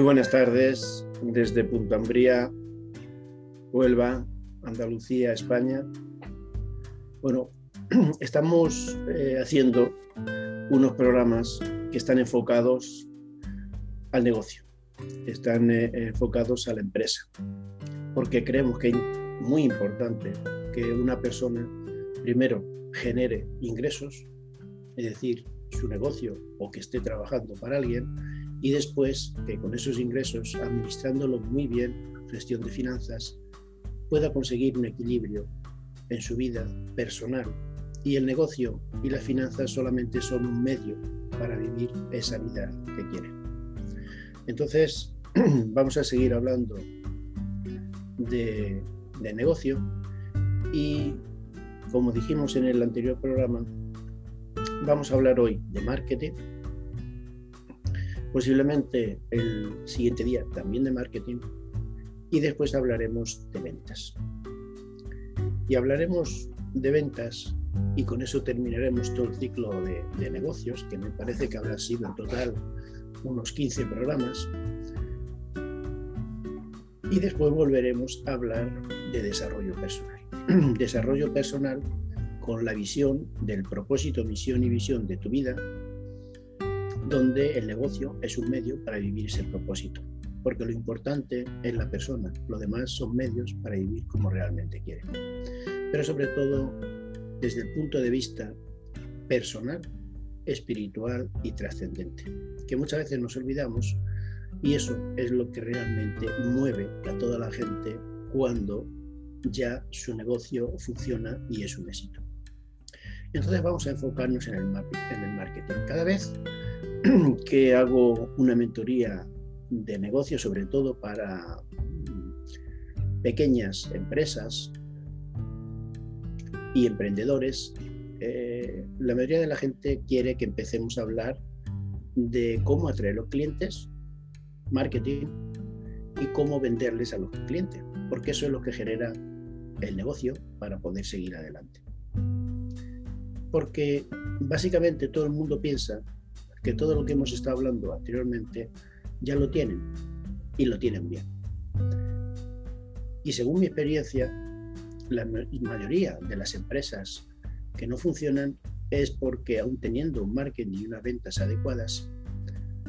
Muy buenas tardes desde Punta Ambría, Huelva, Andalucía, España. Bueno, estamos eh, haciendo unos programas que están enfocados al negocio, están eh, enfocados a la empresa, porque creemos que es muy importante que una persona primero genere ingresos, es decir, su negocio o que esté trabajando para alguien, y después que con esos ingresos, administrándolo muy bien, gestión de finanzas, pueda conseguir un equilibrio en su vida personal. Y el negocio y las finanzas solamente son un medio para vivir esa vida que quiere. Entonces, vamos a seguir hablando de, de negocio. Y, como dijimos en el anterior programa, vamos a hablar hoy de marketing, posiblemente el siguiente día también de marketing y después hablaremos de ventas. Y hablaremos de ventas y con eso terminaremos todo el ciclo de, negocios, que me parece que habrá sido en total unos 15 programas. Y después volveremos a hablar de desarrollo personal. desarrollo personal con la visión del propósito, misión y visión de tu vida, donde el negocio es un medio para vivir ese propósito. Porque lo importante es la persona, lo demás son medios para vivir como realmente quiere. Pero sobre todo desde el punto de vista personal, espiritual y trascendente, que muchas veces nos olvidamos y eso es lo que realmente mueve a toda la gente cuando ya su negocio funciona y es un éxito. Entonces vamos a enfocarnos en el, marketing. Cada vez que hago una mentoría de negocio, sobre todo para pequeñas empresas y emprendedores, eh, la mayoría de la gente quiere que empecemos a hablar de cómo atraer a los clientes, marketing y cómo venderles a los clientes, porque eso es lo que genera el negocio para poder seguir adelante. Porque básicamente todo el mundo piensa que todo lo que hemos estado hablando anteriormente ya lo tienen y lo tienen bien. Y según mi experiencia, la mayoría de las empresas que no funcionan es porque aún teniendo un marketing y unas ventas adecuadas,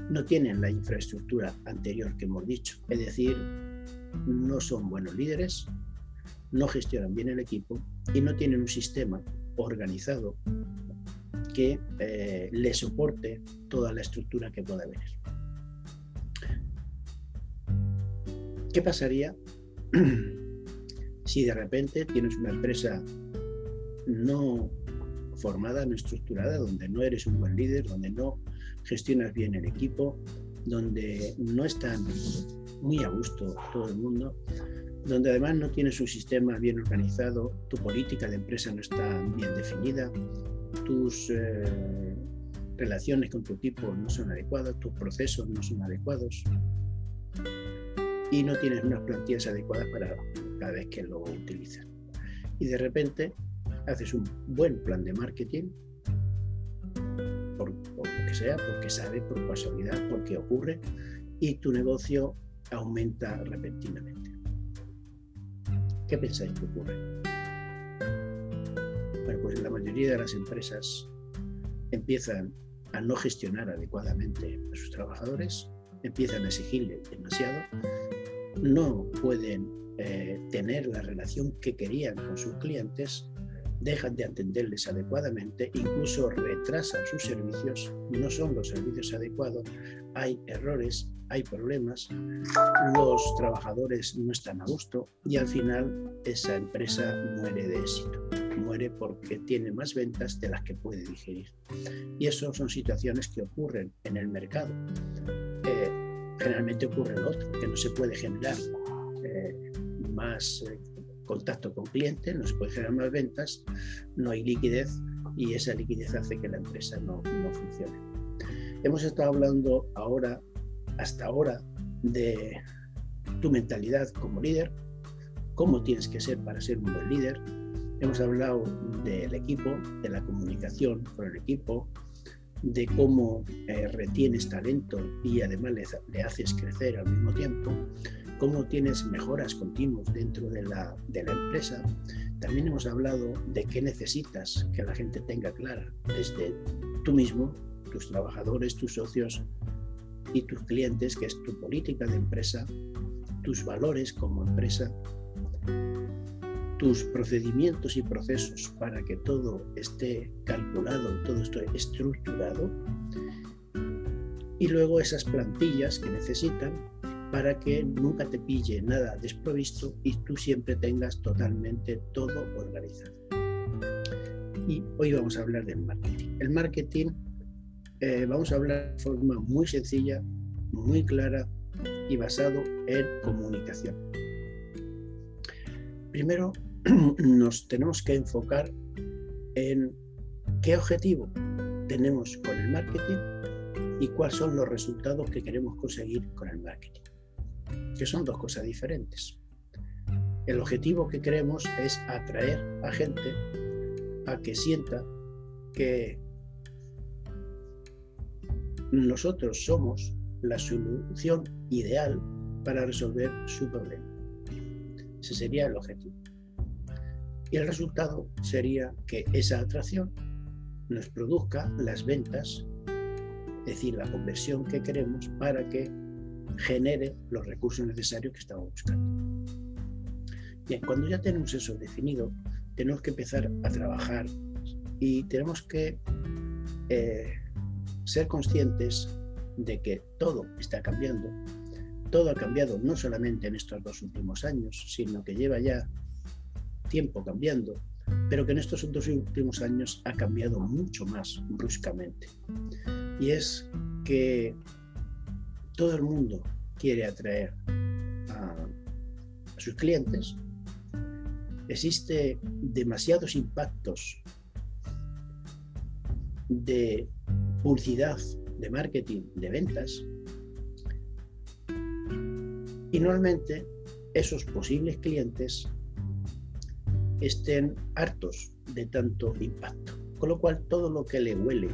no tienen la infraestructura anterior que hemos dicho. Es decir, no son buenos líderes, no gestionan bien el equipo y no tienen un sistema organizado que eh, le soporte toda la estructura que pueda venir. ¿Qué pasaría si de repente tienes una empresa no formada, no estructurada, donde no eres un buen líder, donde no gestionas bien el equipo, donde no están muy a gusto todo el mundo, donde además no tienes un sistema bien organizado, tu política de empresa no está bien definida, tus eh, relaciones con tu equipo no son adecuadas, tus procesos no son adecuados y no tienes unas plantillas adecuadas para cada vez que lo utilizas. Y de repente haces un buen plan de marketing, por, lo que sea, porque sabe, por casualidad, porque ocurre, y tu negocio aumenta repentinamente. ¿Qué pensáis que ocurre? La mayoría de las empresas empiezan a no gestionar adecuadamente a sus trabajadores, empiezan a exigirle demasiado, no pueden eh, tener la relación que querían con sus clientes, dejan de atenderles adecuadamente, incluso retrasan sus servicios, no son los servicios adecuados, hay errores, hay problemas, los trabajadores no están a gusto y al final esa empresa muere de éxito, muere porque tiene más ventas de las que puede digerir. Y eso son situaciones que ocurren en el mercado. Eh, generalmente ocurre lo otro, que no se puede generar eh, más eh, contacto con clientes, no se puede generar más ventas, no hay liquidez y esa liquidez hace que la empresa no, no funcione. Hemos estado hablando ahora, hasta ahora, de tu mentalidad como líder, cómo tienes que ser para ser un buen líder. Hemos hablado del equipo, de la comunicación con el equipo, de cómo eh, retienes talento y además le, haces crecer al mismo tiempo, cómo tienes mejoras continuas dentro de la, de la empresa. También hemos hablado de qué necesitas que la gente tenga clara, desde tú mismo, tus trabajadores, tus socios y tus clientes, que es tu política de empresa, tus valores como empresa, tus procedimientos y procesos para que todo esté calculado, todo esté estructurado, y luego esas plantillas que necesitan para que nunca te pille nada desprovisto y tú siempre tengas totalmente todo organizado. Y hoy vamos a hablar del marketing. El marketing eh, vamos a hablar de forma muy sencilla, muy clara y basado en comunicación. Primero, nos tenemos que enfocar en qué objetivo tenemos con el marketing y cuáles son los resultados que queremos conseguir con el marketing, que son dos cosas diferentes. El objetivo que queremos es atraer a gente a que sienta que nosotros somos la solución ideal para resolver su problema. Ese sería el objetivo. Y el resultado sería que esa atracción nos produzca las ventas, es decir, la conversión que queremos para que genere los recursos necesarios que estamos buscando. Bien, cuando ya tenemos eso definido, tenemos que empezar a trabajar y tenemos que eh, ser conscientes de que todo está cambiando. Todo ha cambiado no solamente en estos dos últimos años, sino que lleva ya tiempo cambiando, pero que en estos dos últimos años ha cambiado mucho más bruscamente. Y es que todo el mundo quiere atraer a, sus clientes. Existe demasiados impactos de publicidad, de marketing, de ventas. Y normalmente esos posibles clientes estén hartos de tanto impacto. Con lo cual, todo lo que le huele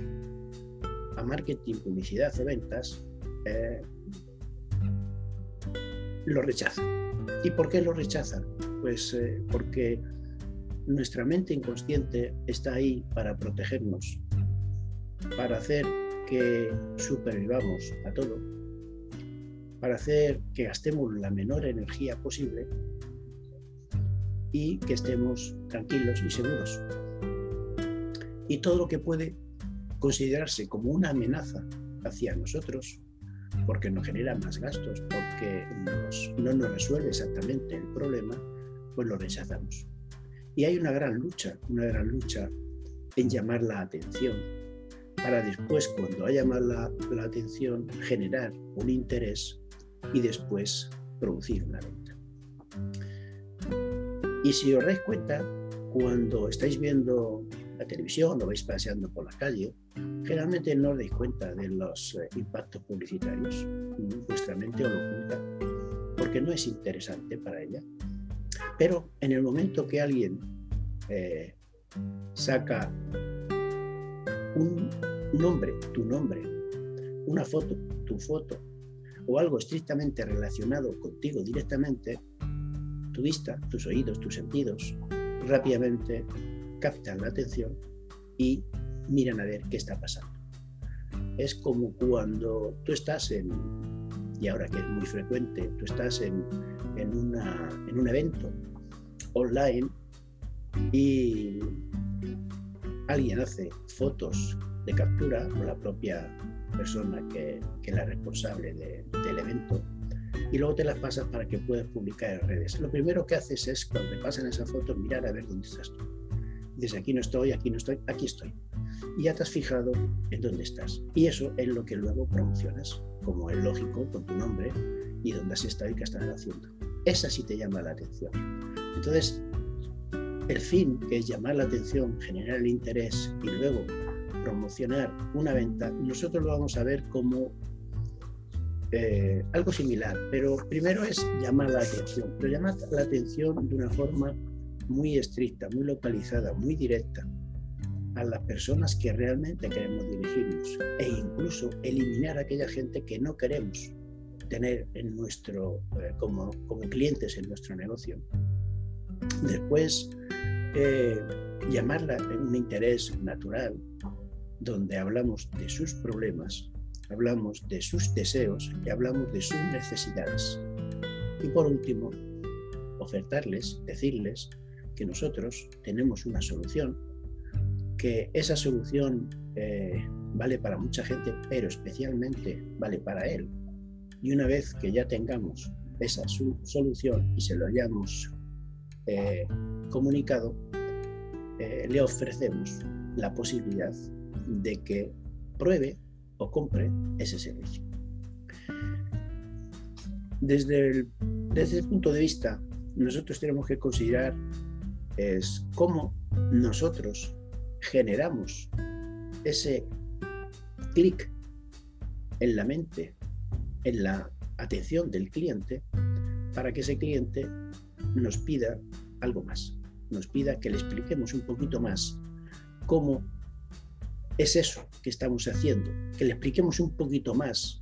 a marketing, publicidad o ventas, eh, lo rechazan. ¿Y por qué lo rechazan? Pues eh, porque nuestra mente inconsciente está ahí para protegernos, para hacer que supervivamos a todo, para hacer que gastemos la menor energía posible y que estemos tranquilos y seguros. Y todo lo que puede considerarse como una amenaza hacia nosotros, porque nos genera más gastos, porque no nos resuelve exactamente el problema, pues lo rechazamos. Y hay una gran lucha, una gran lucha en llamar la atención, para después, cuando haya llamado la, la atención, generar un interés y después producir una venta. Y si os dais cuenta, cuando estáis viendo la televisión o vais paseando por la calle, generalmente no os dais cuenta de los eh, impactos publicitarios. Vuestra mente os lo oculta porque no es interesante para ella. Pero en el momento que alguien eh, saca un nombre, tu nombre, una foto, tu foto, o algo estrictamente relacionado contigo directamente, tu vista, tus oídos, tus sentidos, rápidamente captan la atención y miran a ver qué está pasando. Es como cuando tú estás en, y ahora que es muy frecuente, tú estás en, en, una, en un evento online y alguien hace fotos de captura o la propia persona que es la responsable del evento y luego te las pasas para que puedas publicar en redes. Lo primero que haces es, cuando te pasan esa foto, mirar a ver dónde estás tú. Dices, aquí no estoy, aquí no estoy, aquí estoy. Y ya te has fijado en dónde estás. Y eso es lo que luego promocionas, como es lógico, con tu nombre y dónde has estado y qué estás haciendo. Esa sí te llama la atención. Entonces, el fin, que es llamar la atención, generar el interés y luego promocionar una venta, nosotros lo vamos a ver como eh, algo similar, pero primero es llamar la atención, pero llamar la atención de una forma muy estricta, muy localizada, muy directa, a las personas que realmente queremos dirigirnos e incluso eliminar a aquella gente que no queremos tener en nuestro, eh, como, como, clientes en nuestro negocio. Después, eh, llamarla un interés natural, donde hablamos de sus problemas, hablamos de sus deseos y hablamos de sus necesidades. Y por último, ofertarles, decirles que nosotros tenemos una solución, que esa solución eh, vale para mucha gente, pero especialmente vale para él. Y una vez que ya tengamos esa solución y se lo hayamos eh, comunicado, eh, le ofrecemos la posibilidad de que pruebe o compre ese servicio. Desde el, desde el punto de vista, nosotros tenemos que considerar es cómo nosotros generamos ese clic en la mente, en la atención del cliente, para que ese cliente nos pida algo más, nos pida que le expliquemos un poquito más cómo es eso que estamos haciendo, que le expliquemos un poquito más,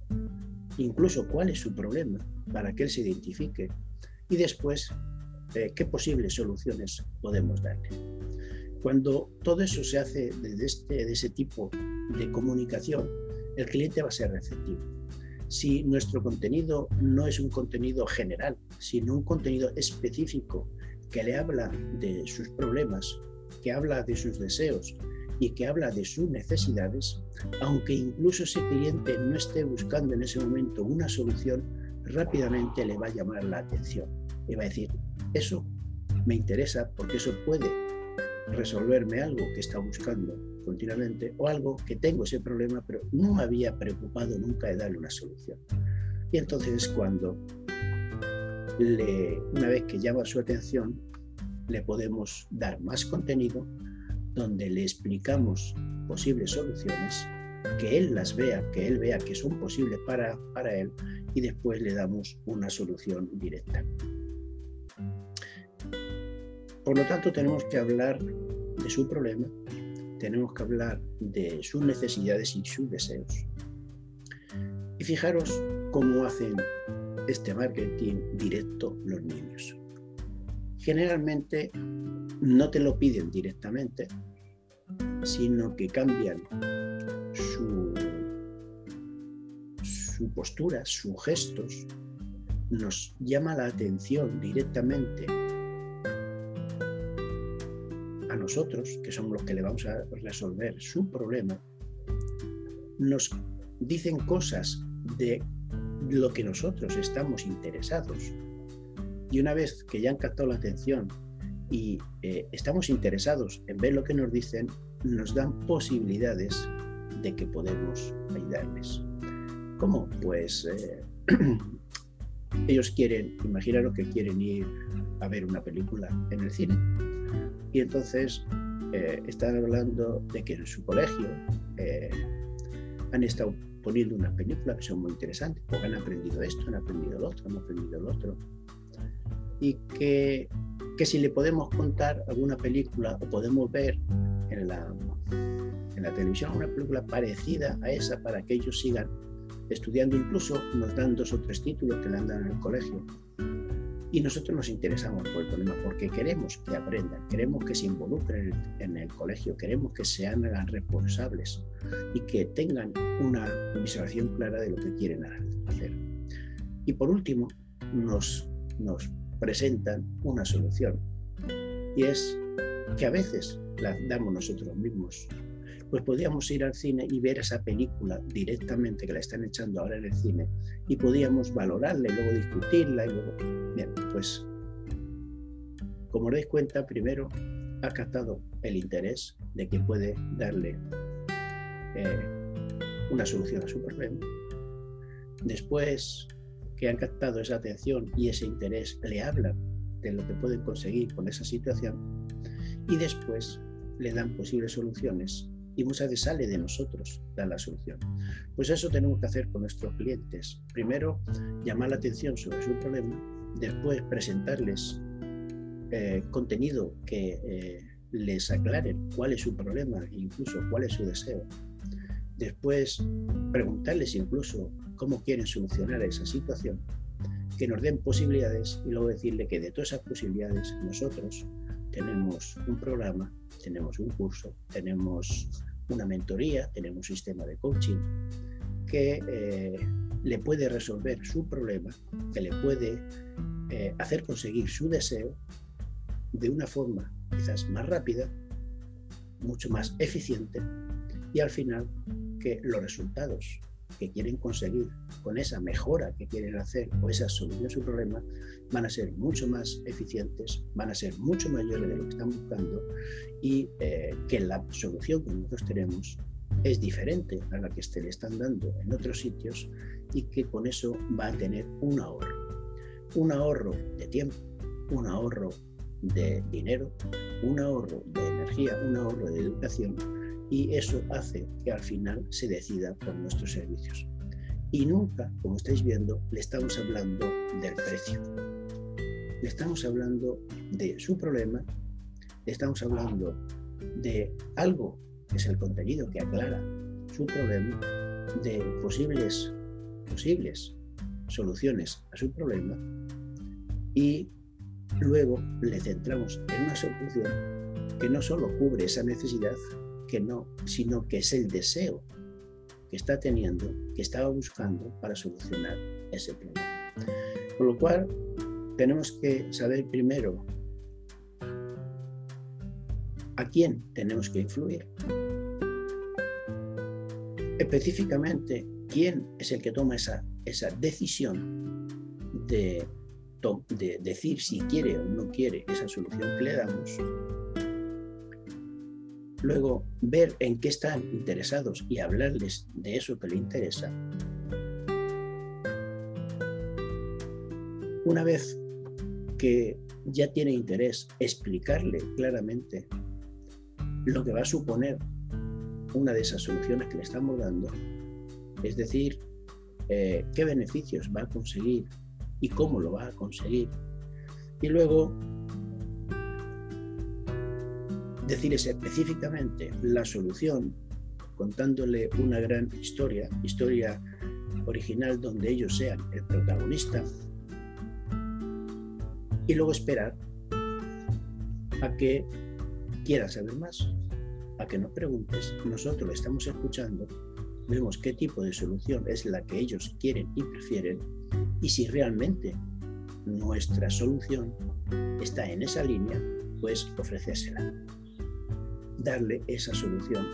incluso cuál es su problema, para que él se identifique y después eh, qué posibles soluciones podemos darle. Cuando todo eso se hace desde este, ese tipo de comunicación, el cliente va a ser receptivo. Si nuestro contenido no es un contenido general, sino un contenido específico que le habla de sus problemas, que habla de sus deseos y que habla de sus necesidades, aunque incluso ese cliente no esté buscando en ese momento una solución, rápidamente le va a llamar la atención y va a decir, eso me interesa porque eso puede resolverme algo que está buscando continuamente o algo que tengo ese problema pero no había preocupado nunca de darle una solución. Y entonces es cuando una vez que llama su atención, le podemos dar más contenido donde le explicamos posibles soluciones, que él las vea, que él vea que son posibles para, para él y después le damos una solución directa. Por lo tanto, tenemos que hablar de su problema, tenemos que hablar de sus necesidades y sus deseos. Y fijaros cómo hacen este marketing directo los niños. Generalmente no te lo piden directamente, sino que cambian su, postura, sus gestos, nos llama la atención directamente a nosotros, que somos los que le vamos a resolver su problema, nos dicen cosas de lo que nosotros estamos interesados. Y una vez que ya han captado la atención y eh, estamos interesados en ver lo que nos dicen, nos dan posibilidades de que podemos ayudarles. ¿Cómo? Pues eh, ellos quieren, imaginaros que quieren ir a ver una película en el cine. Y entonces eh, están hablando de que en su colegio han estado poniendo unas películas que son muy interesantes, porque han aprendido esto, han aprendido lo otro, han aprendido lo otro. Y que, que si le podemos contar alguna película o podemos ver en la, en la televisión una película parecida a esa para que ellos sigan estudiando, incluso nos dan dos o tres títulos que le han dado en el colegio y nosotros nos interesamos por el problema porque queremos que aprendan, queremos que se involucren en el colegio, queremos que sean responsables y que tengan una visualización clara de lo que quieren hacer. Y por último, nos, nos presentan una solución y es que a veces la damos nosotros mismos pues podíamos ir al cine y ver esa película directamente que la están echando ahora en el cine y podíamos valorarla y luego discutirla y luego... Bien, pues como dais cuenta, primero ha captado el interés de que puede darle eh, una solución a su problema. Después que han captado esa atención y ese interés, le hablan de lo que pueden conseguir con esa situación y después le dan posibles soluciones y muchas veces sale de nosotros dar la solución. Pues eso tenemos que hacer con nuestros clientes. Primero, llamar la atención sobre su problema, después presentarles eh, contenido que, eh, les aclaren cuál es su problema incluso cuál es su deseo. Después, preguntarles incluso cómo quieren solucionar esa situación, que nos den posibilidades y luego decirle que de todas esas posibilidades nosotros tenemos un programa, tenemos un curso, tenemos una mentoría, tenemos un sistema de coaching que eh, le puede resolver su problema, que le puede eh, hacer conseguir su deseo de una forma quizás más rápida, mucho más eficiente y al final que los resultados que quieren conseguir con esa mejora que quieren hacer o esa solución a su problema van a ser mucho más eficientes, van a ser mucho mayores de lo que están buscando y eh, que la solución que nosotros tenemos es diferente a la que se le están dando en otros sitios y que con eso va a tener un ahorro. Un ahorro de tiempo, un ahorro de dinero, un ahorro de energía, un ahorro de educación y eso hace que al final se decida por nuestros servicios. Y nunca, como estáis viendo, le estamos hablando del precio. Le estamos hablando de su problema, le estamos hablando de algo que es el contenido que aclara su problema, de posibles, posibles soluciones a su problema y luego le centramos en una solución que no solo cubre esa necesidad, que no, sino que es el deseo que está teniendo, que estaba buscando para solucionar ese problema. Con lo cual, tenemos que saber primero a quién tenemos que influir. Específicamente, quién es el que toma esa, esa decisión de, de decir si quiere o no quiere esa solución que le damos luego ver en qué están interesados y hablarles de eso que le interesa. Una vez que ya tiene interés, explicarle claramente lo que va a suponer una de esas soluciones que le estamos dando, es decir, eh, qué beneficios va a conseguir y cómo lo va a conseguir. Y luego decirles específicamente la solución, contándole una gran historia, historia original donde ellos sean el protagonista, y luego esperar a que quieran saber más, a que nos preguntes. Nosotros lo estamos escuchando, vemos qué tipo de solución es la que ellos quieren y prefieren, y si realmente nuestra solución está en esa línea, pues ofrecérsela darle esa solución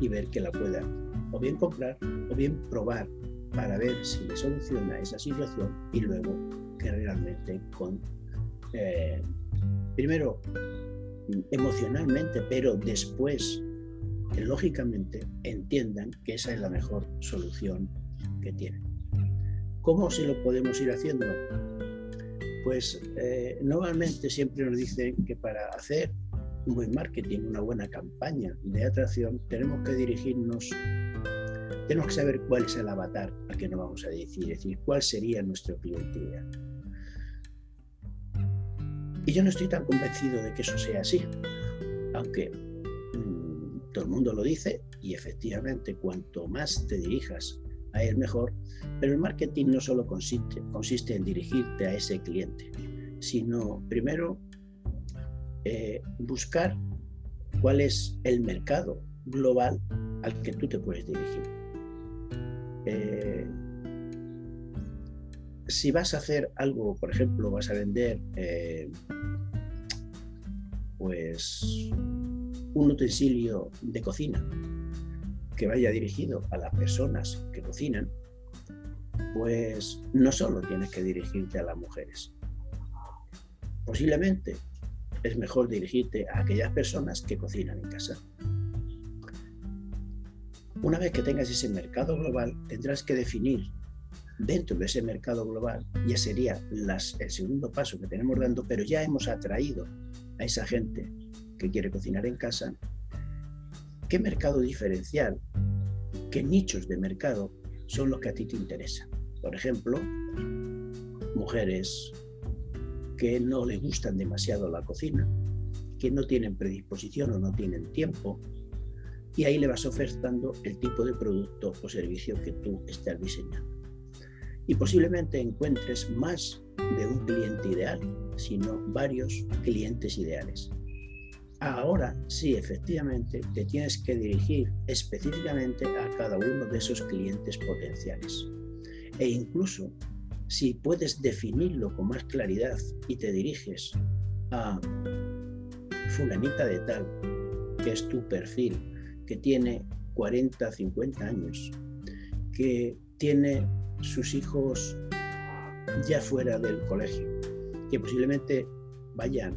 y ver que la pueda o bien comprar o bien probar para ver si le soluciona esa situación y luego que realmente con eh, primero emocionalmente pero después lógicamente entiendan que esa es la mejor solución que tienen. ¿Cómo se lo podemos ir haciendo? Pues eh, normalmente siempre nos dicen que para hacer un buen marketing, una buena campaña de atracción, tenemos que dirigirnos, tenemos que saber cuál es el avatar al que nos vamos a decir, es decir, cuál sería nuestro cliente ideal. Y yo no estoy tan convencido de que eso sea así, aunque mm, todo el mundo lo dice y efectivamente cuanto más te dirijas a él mejor, pero el marketing no solo consiste, consiste en dirigirte a ese cliente, sino primero eh, buscar cuál es el mercado global al que tú te puedes dirigir. Eh, si vas a hacer algo, por ejemplo, vas a vender eh, pues un utensilio de cocina que vaya dirigido a las personas que cocinan, pues no solo tienes que dirigirte a las mujeres. Posiblemente es mejor dirigirte a aquellas personas que cocinan en casa. Una vez que tengas ese mercado global, tendrás que definir dentro de ese mercado global, ya sería las, el segundo paso que tenemos dando, pero ya hemos atraído a esa gente que quiere cocinar en casa, qué mercado diferencial, qué nichos de mercado son los que a ti te interesan. Por ejemplo, mujeres que no le gustan demasiado la cocina, que no tienen predisposición o no tienen tiempo, y ahí le vas ofertando el tipo de producto o servicio que tú estás diseñando. Y posiblemente encuentres más de un cliente ideal, sino varios clientes ideales. Ahora sí, efectivamente, te tienes que dirigir específicamente a cada uno de esos clientes potenciales. E incluso si puedes definirlo con más claridad y te diriges a fulanita de tal, que es tu perfil, que tiene 40, 50 años, que tiene sus hijos ya fuera del colegio, que posiblemente vayan,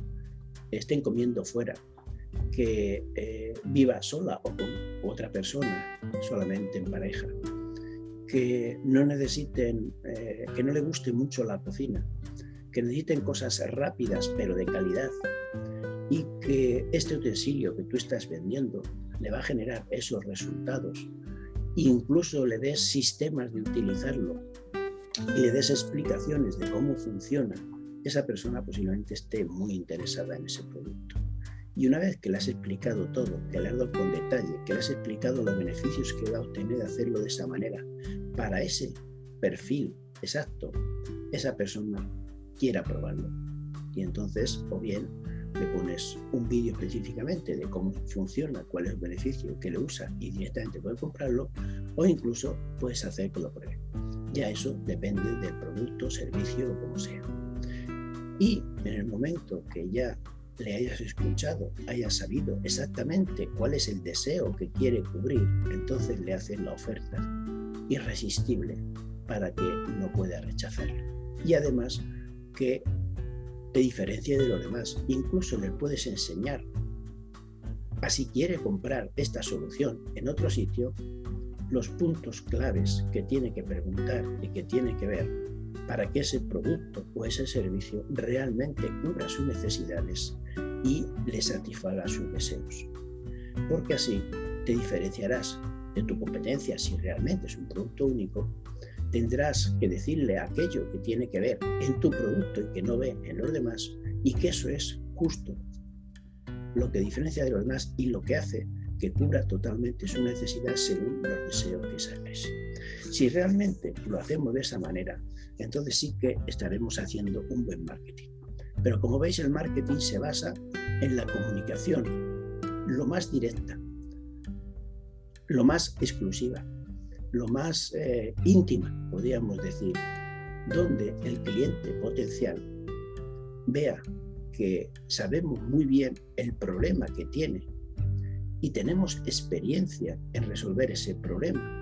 estén comiendo fuera, que eh, viva sola o con otra persona, solamente en pareja, que no necesiten, eh, que no le guste mucho la cocina, que necesiten cosas rápidas pero de calidad y que este utensilio que tú estás vendiendo le va a generar esos resultados, incluso le des sistemas de utilizarlo y le des explicaciones de cómo funciona, esa persona posiblemente esté muy interesada en ese producto. Y una vez que le has explicado todo, que le has dado con detalle, que le has explicado los beneficios que va a obtener de hacerlo de esa manera, para ese perfil exacto, esa persona quiera probarlo. Y entonces, o bien le pones un vídeo específicamente de cómo funciona, cuál es el beneficio que le usa y directamente puede comprarlo, o incluso puedes hacer que lo pruebe. Ya eso depende del producto, servicio o como sea. Y en el momento que ya le hayas escuchado, hayas sabido exactamente cuál es el deseo que quiere cubrir, entonces le haces la oferta irresistible para que no pueda rechazarla. Y además que te diferencia de los demás. Incluso le puedes enseñar a si quiere comprar esta solución en otro sitio, los puntos claves que tiene que preguntar y que tiene que ver para que ese producto o ese servicio realmente cubra sus necesidades y le satisfaga sus deseos. Porque así te diferenciarás de tu competencia si realmente es un producto único, tendrás que decirle aquello que tiene que ver en tu producto y que no ve en los demás y que eso es justo. Lo que diferencia de los demás y lo que hace que cubra totalmente su necesidad según los deseos que se Si realmente lo hacemos de esa manera, entonces sí que estaremos haciendo un buen marketing. Pero como veis, el marketing se basa en la comunicación, lo más directa, lo más exclusiva, lo más eh, íntima, podríamos decir, donde el cliente potencial vea que sabemos muy bien el problema que tiene y tenemos experiencia en resolver ese problema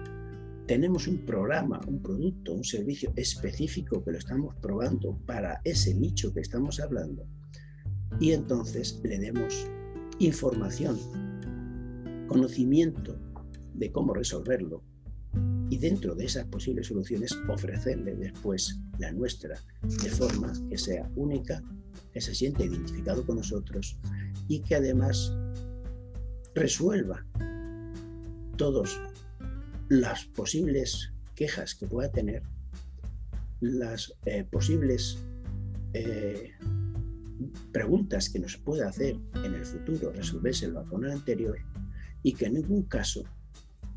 tenemos un programa, un producto, un servicio específico que lo estamos probando para ese nicho que estamos hablando. Y entonces le demos información, conocimiento de cómo resolverlo y dentro de esas posibles soluciones ofrecerle después la nuestra de forma que sea única, que se siente identificado con nosotros y que además resuelva todos las posibles quejas que pueda tener, las eh, posibles eh, preguntas que nos pueda hacer en el futuro, resolvérselo con el anterior y que en ningún caso,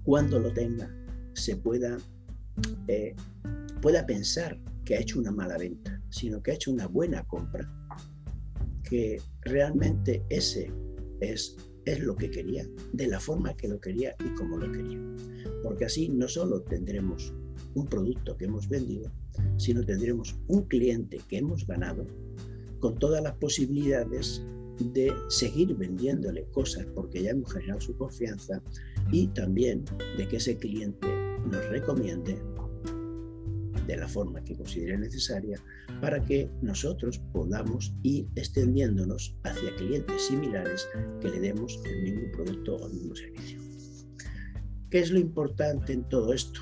cuando lo tenga, se pueda, eh, pueda pensar que ha hecho una mala venta, sino que ha hecho una buena compra, que realmente ese es es lo que quería, de la forma que lo quería y como lo quería. Porque así no solo tendremos un producto que hemos vendido, sino tendremos un cliente que hemos ganado con todas las posibilidades de seguir vendiéndole cosas porque ya hemos generado su confianza y también de que ese cliente nos recomiende de la forma que considere necesaria para que nosotros podamos ir extendiéndonos hacia clientes similares que le demos el mismo producto o el mismo servicio. ¿Qué es lo importante en todo esto?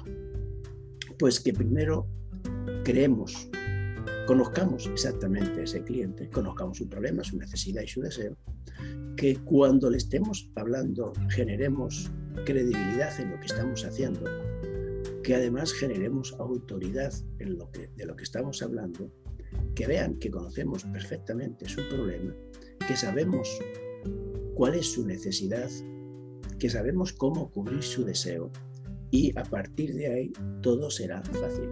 Pues que primero creemos, conozcamos exactamente a ese cliente, conozcamos su problema, su necesidad y su deseo, que cuando le estemos hablando generemos credibilidad en lo que estamos haciendo que además generemos autoridad en lo que, de lo que estamos hablando, que vean que conocemos perfectamente su problema que sabemos cuál es su necesidad, que sabemos cómo cubrir su deseo y a partir de ahí todo será fácil.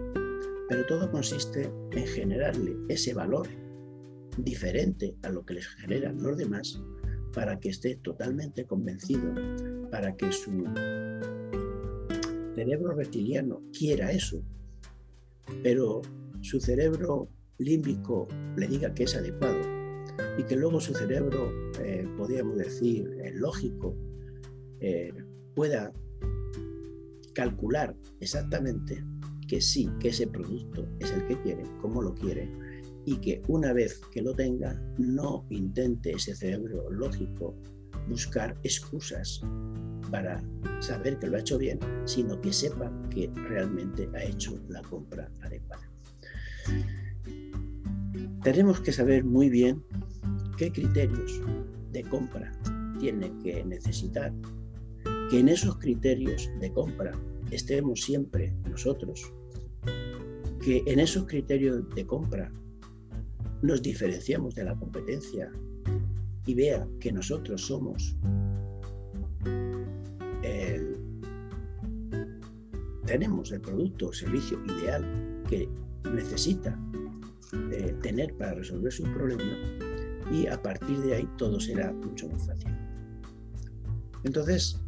Pero todo consiste en generarle ese valor diferente a lo que les generan los demás para que esté totalmente convencido, para que su cerebro reptiliano quiera eso, pero su cerebro límbico le diga que es adecuado y que luego su cerebro, eh, podríamos decir, eh, lógico, eh, pueda calcular exactamente que sí, que ese producto es el que quiere, como lo quiere, y que una vez que lo tenga, no intente ese cerebro lógico buscar excusas para saber que lo ha hecho bien, sino que sepa que realmente ha hecho la compra adecuada. Tenemos que saber muy bien qué criterios de compra tiene que necesitar, que en esos criterios de compra estemos siempre nosotros, que en esos criterios de compra nos diferenciamos de la competencia y vea que nosotros somos tenemos el producto o servicio ideal que necesita eh, tener para resolver su problema y a partir de ahí todo será mucho más fácil. Entonces,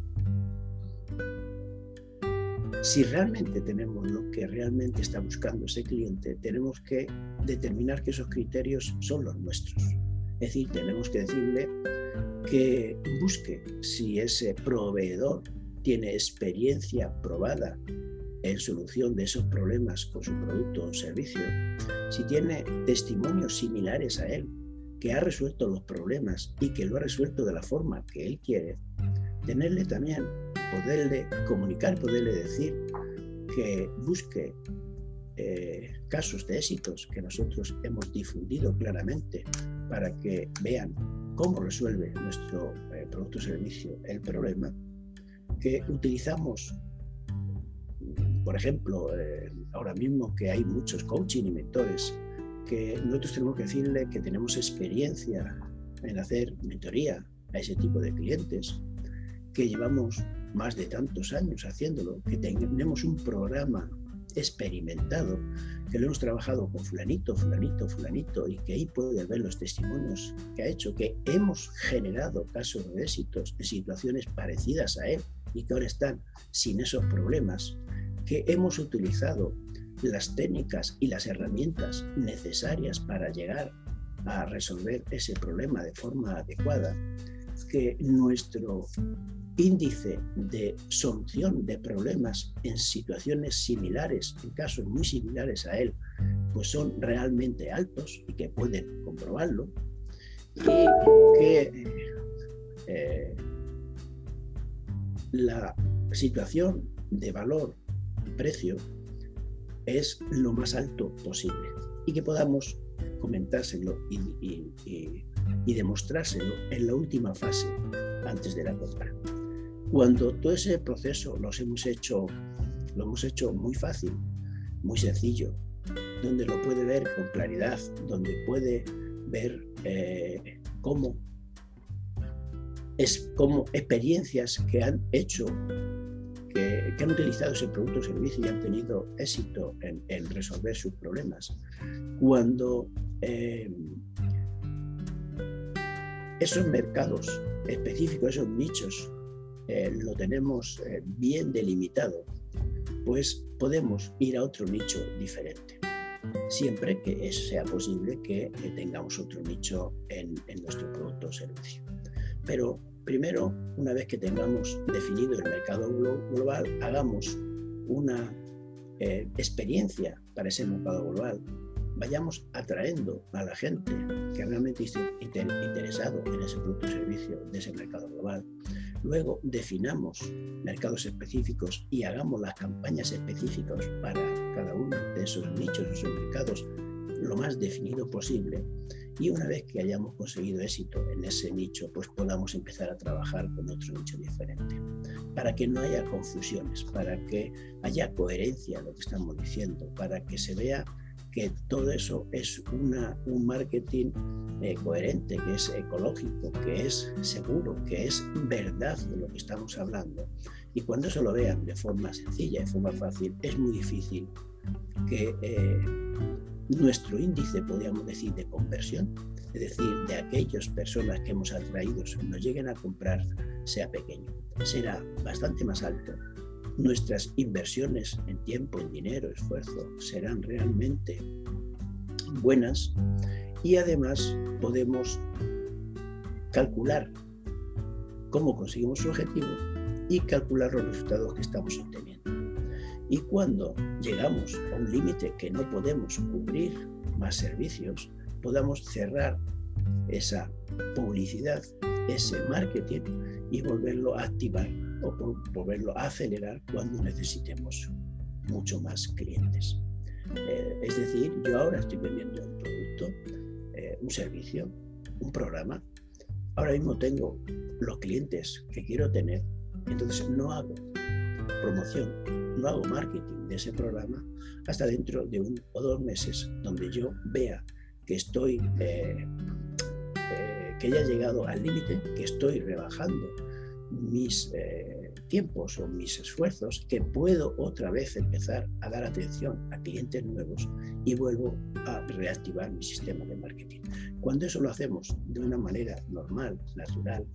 si realmente tenemos lo que realmente está buscando ese cliente, tenemos que determinar que esos criterios son los nuestros. Es decir, tenemos que decirle que busque si ese proveedor tiene experiencia probada en solución de esos problemas con su producto o servicio, si tiene testimonios similares a él, que ha resuelto los problemas y que lo ha resuelto de la forma que él quiere, tenerle también poderle comunicar, poderle decir que busque eh, casos de éxitos que nosotros hemos difundido claramente para que vean cómo resuelve nuestro eh, producto o servicio el problema, que utilizamos, por ejemplo, eh, ahora mismo que hay muchos coaching y mentores, que nosotros tenemos que decirle que tenemos experiencia en hacer mentoría a ese tipo de clientes, que llevamos más de tantos años haciéndolo, que tenemos un programa experimentado, que lo hemos trabajado con fulanito, fulanito, fulanito, y que ahí puede ver los testimonios que ha hecho, que hemos generado casos de éxitos en situaciones parecidas a él y que ahora están sin esos problemas, que hemos utilizado las técnicas y las herramientas necesarias para llegar a resolver ese problema de forma adecuada, que nuestro índice de solución de problemas en situaciones similares, en casos muy similares a él, pues son realmente altos y que pueden comprobarlo, y que eh, la situación de valor precio es lo más alto posible y que podamos comentárselo y, demostrárselo en la última fase antes de la compra. Cuando todo ese proceso lo hemos hecho, lo hemos hecho muy fácil, muy sencillo, donde lo puede ver con claridad, donde puede ver eh, cómo, es, cómo experiencias que han hecho, que, han utilizado ese producto o servicio y han tenido éxito en, resolver sus problemas. Cuando eh, esos mercados específicos, esos nichos eh, lo tenemos eh, bien delimitado, pues podemos ir a otro nicho diferente, siempre que sea posible que tengamos otro nicho en, nuestro producto o servicio. Pero primero, una vez que tengamos definido el mercado global, hagamos una eh, experiencia para ese mercado global, vayamos atraendo a la gente que realmente esté interesado en ese producto o servicio de ese mercado global. Luego definamos mercados específicos y hagamos las campañas específicas para cada uno de esos nichos, esos mercados, lo más definido posible. Y una vez que hayamos conseguido éxito en ese nicho, pues podamos empezar a trabajar con otro nicho diferente. Para que no haya confusiones, para que haya coherencia en lo que estamos diciendo, para que se vea que todo eso es una, un marketing eh, coherente, que es ecológico, que es seguro, que es verdad de lo que estamos hablando. Y cuando eso lo vean de forma sencilla, de forma fácil, es muy difícil que eh, nuestro índice, podríamos decir, de conversión, es decir, de aquellas personas que hemos atraído, nos lleguen a comprar, sea pequeño. Será bastante más alto nuestras inversiones en tiempo, en dinero, esfuerzo serán realmente buenas y además podemos calcular cómo conseguimos su objetivo y calcular los resultados que estamos obteniendo. Y cuando llegamos a un límite que no podemos cubrir más servicios, podamos cerrar esa publicidad, ese marketing y volverlo a activar o volverlo a acelerar cuando necesitemos mucho más clientes. Eh, es decir, yo ahora estoy vendiendo un producto, eh, un servicio, un programa. Ahora mismo tengo los clientes que quiero tener, entonces no hago promoción, no hago marketing de ese programa hasta dentro de un o dos meses donde yo vea que estoy, eh, que ya he llegado al límite, que estoy rebajando mis eh, tiempos o mis esfuerzos que puedo otra vez empezar a dar atención a clientes nuevos y vuelvo a reactivar mi sistema de marketing. Cuando eso lo hacemos de una manera normal, natural,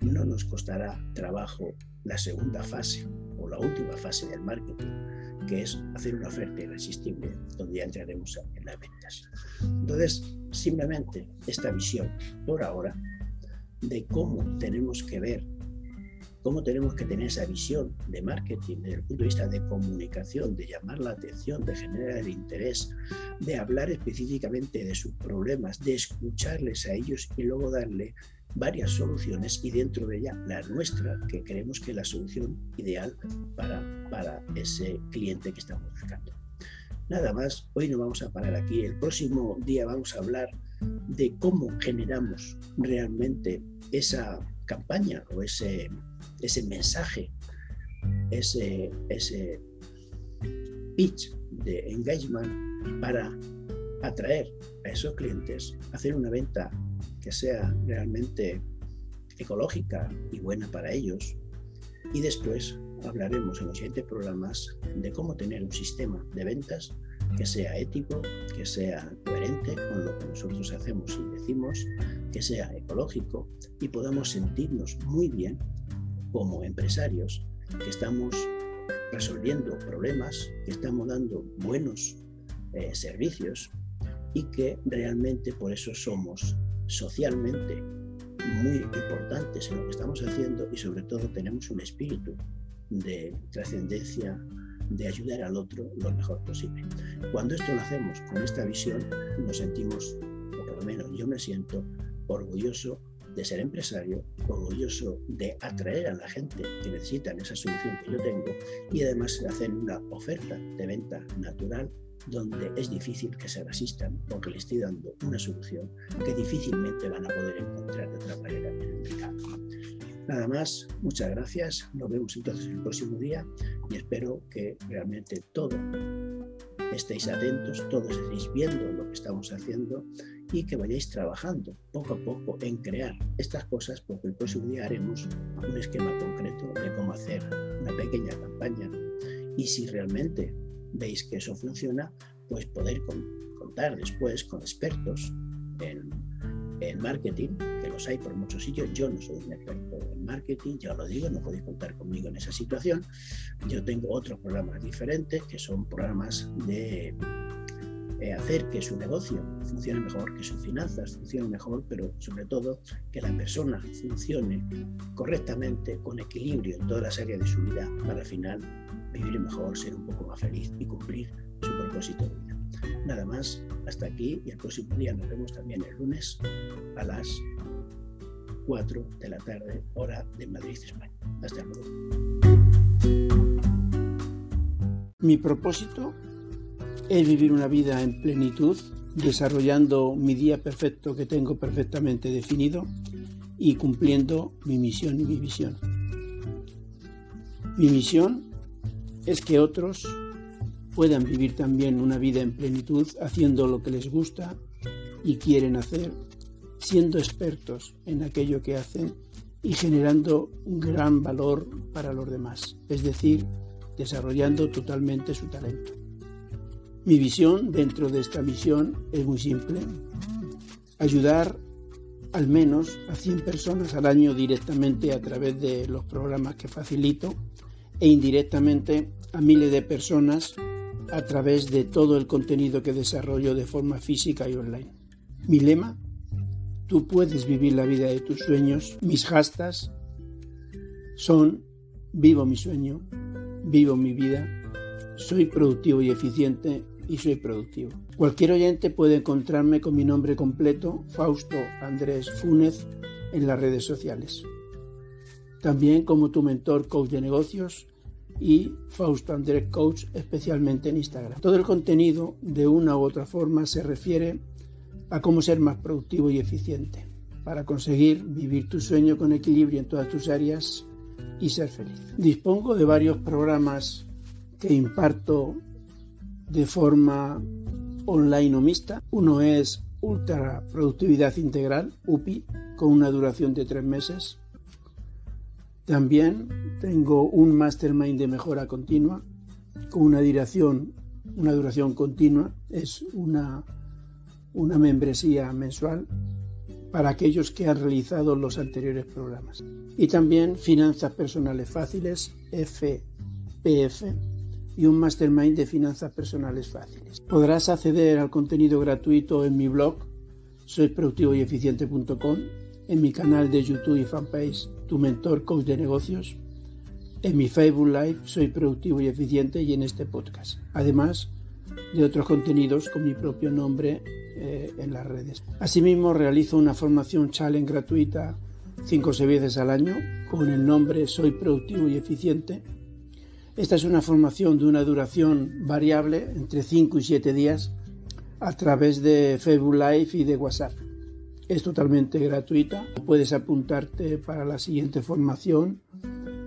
no nos costará trabajo la segunda fase o la última fase del marketing, que es hacer una oferta irresistible, donde ya entraremos en las ventas. Entonces, simplemente esta visión por ahora de cómo tenemos que ver cómo tenemos que tener esa visión de marketing desde el punto de vista de comunicación, de llamar la atención, de generar el interés, de hablar específicamente de sus problemas, de escucharles a ellos y luego darle varias soluciones y dentro de ella la nuestra, que creemos que es la solución ideal para, para ese cliente que estamos buscando. Nada más, hoy no vamos a parar aquí. El próximo día vamos a hablar de cómo generamos realmente esa campaña o ese, ese mensaje, ese, ese pitch de engagement para atraer a esos clientes, hacer una venta que sea realmente ecológica y buena para ellos. Y después hablaremos en los siguientes programas de cómo tener un sistema de ventas que sea ético, que sea coherente con lo que nosotros hacemos y decimos, que sea ecológico y podamos sentirnos muy bien como empresarios que estamos resolviendo problemas, que estamos dando buenos eh, servicios y que realmente por eso somos socialmente muy importantes en lo que estamos haciendo y sobre todo tenemos un espíritu de trascendencia, de ayudar al otro lo mejor posible. Cuando esto lo hacemos con esta visión, nos sentimos, o por lo menos yo me siento, orgulloso de ser empresario, orgulloso de atraer a la gente que necesitan esa solución que yo tengo y además hacer una oferta de venta natural donde es difícil que se resistan porque le estoy dando una solución que difícilmente van a poder encontrar de otra manera en el mercado. Nada más, muchas gracias, nos vemos entonces el próximo día y espero que realmente todos estéis atentos, todos estéis viendo lo que estamos haciendo y que vayáis trabajando poco a poco en crear estas cosas porque el próximo día haremos un esquema concreto de cómo hacer una pequeña campaña y si realmente veis que eso funciona, pues poder contar después con expertos en, en marketing, que los hay por muchos sitios. Yo no soy un experto en marketing, ya lo digo, no podéis contar conmigo en esa situación. Yo tengo otros programas diferentes que son programas de eh, hacer que su negocio funcione mejor, que sus finanzas funcionen mejor, pero sobre todo que la persona funcione correctamente, con equilibrio en todas las áreas de su vida, para al final vivir mejor, ser un poco más feliz y cumplir su propósito de vida. Nada más, hasta aquí y el próximo día nos vemos también el lunes a las 4 de la tarde, hora de Madrid, España. Hasta luego. Mi propósito es vivir una vida en plenitud, desarrollando mi día perfecto que tengo perfectamente definido y cumpliendo mi misión y mi visión. Mi misión es que otros puedan vivir también una vida en plenitud haciendo lo que les gusta y quieren hacer, siendo expertos en aquello que hacen y generando un gran valor para los demás, es decir, desarrollando totalmente su talento. Mi visión dentro de esta misión es muy simple, ayudar al menos a 100 personas al año directamente a través de los programas que facilito e indirectamente a miles de personas a través de todo el contenido que desarrollo de forma física y online. Mi lema, tú puedes vivir la vida de tus sueños. Mis hashtags son vivo mi sueño, vivo mi vida, soy productivo y eficiente y soy productivo. Cualquier oyente puede encontrarme con mi nombre completo, Fausto Andrés Fúnez, en las redes sociales. También como tu mentor coach de negocios y Fausto Andrés Coach, especialmente en Instagram. Todo el contenido, de una u otra forma, se refiere a cómo ser más productivo y eficiente para conseguir vivir tu sueño con equilibrio en todas tus áreas y ser feliz. Dispongo de varios programas que imparto de forma online o mixta. Uno es Ultra Productividad Integral, UPI, con una duración de tres meses. También tengo un Mastermind de mejora continua con una duración, una duración continua. Es una, una membresía mensual para aquellos que han realizado los anteriores programas. Y también Finanzas Personales Fáciles, FPF, y un mastermind de finanzas personales fáciles. Podrás acceder al contenido gratuito en mi blog soyproductivoyeficiente.com, en mi canal de YouTube y fanpage Tu Mentor Coach de Negocios, en mi Facebook Live Soy Productivo y Eficiente y en este podcast. Además de otros contenidos con mi propio nombre eh, en las redes. Asimismo, realizo una formación challenge gratuita 5 o 6 veces al año con el nombre Soy Productivo y Eficiente esta es una formación de una duración variable entre 5 y 7 días a través de Facebook Live y de WhatsApp. Es totalmente gratuita. Puedes apuntarte para la siguiente formación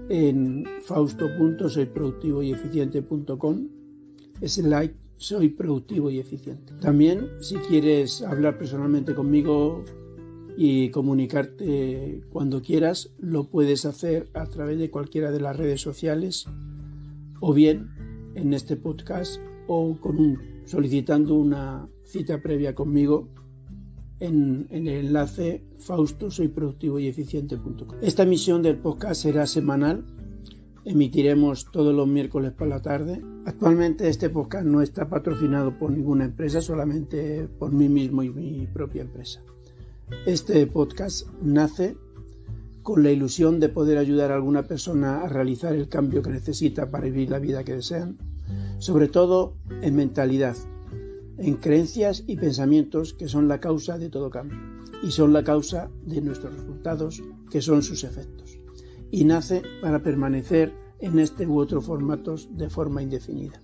en fausto.soyproductivoyeficiente.com like soy productivo y eficiente. También si quieres hablar personalmente conmigo y comunicarte cuando quieras, lo puedes hacer a través de cualquiera de las redes sociales o bien en este podcast o solicitando una cita previa conmigo en, el enlace fausto soy productivo y eficiente.com. Esta emisión del podcast será semanal. Emitiremos todos los miércoles por la tarde. Actualmente este podcast no está patrocinado por ninguna empresa, solamente por mí mismo y mi propia empresa. Este podcast nace con la ilusión de poder ayudar a alguna persona a realizar el cambio que necesita para vivir la vida que desean, sobre todo en mentalidad, en creencias y pensamientos que son la causa de todo cambio y son la causa de nuestros resultados que son sus efectos. Y nace para permanecer en este u otro formatos de forma indefinida.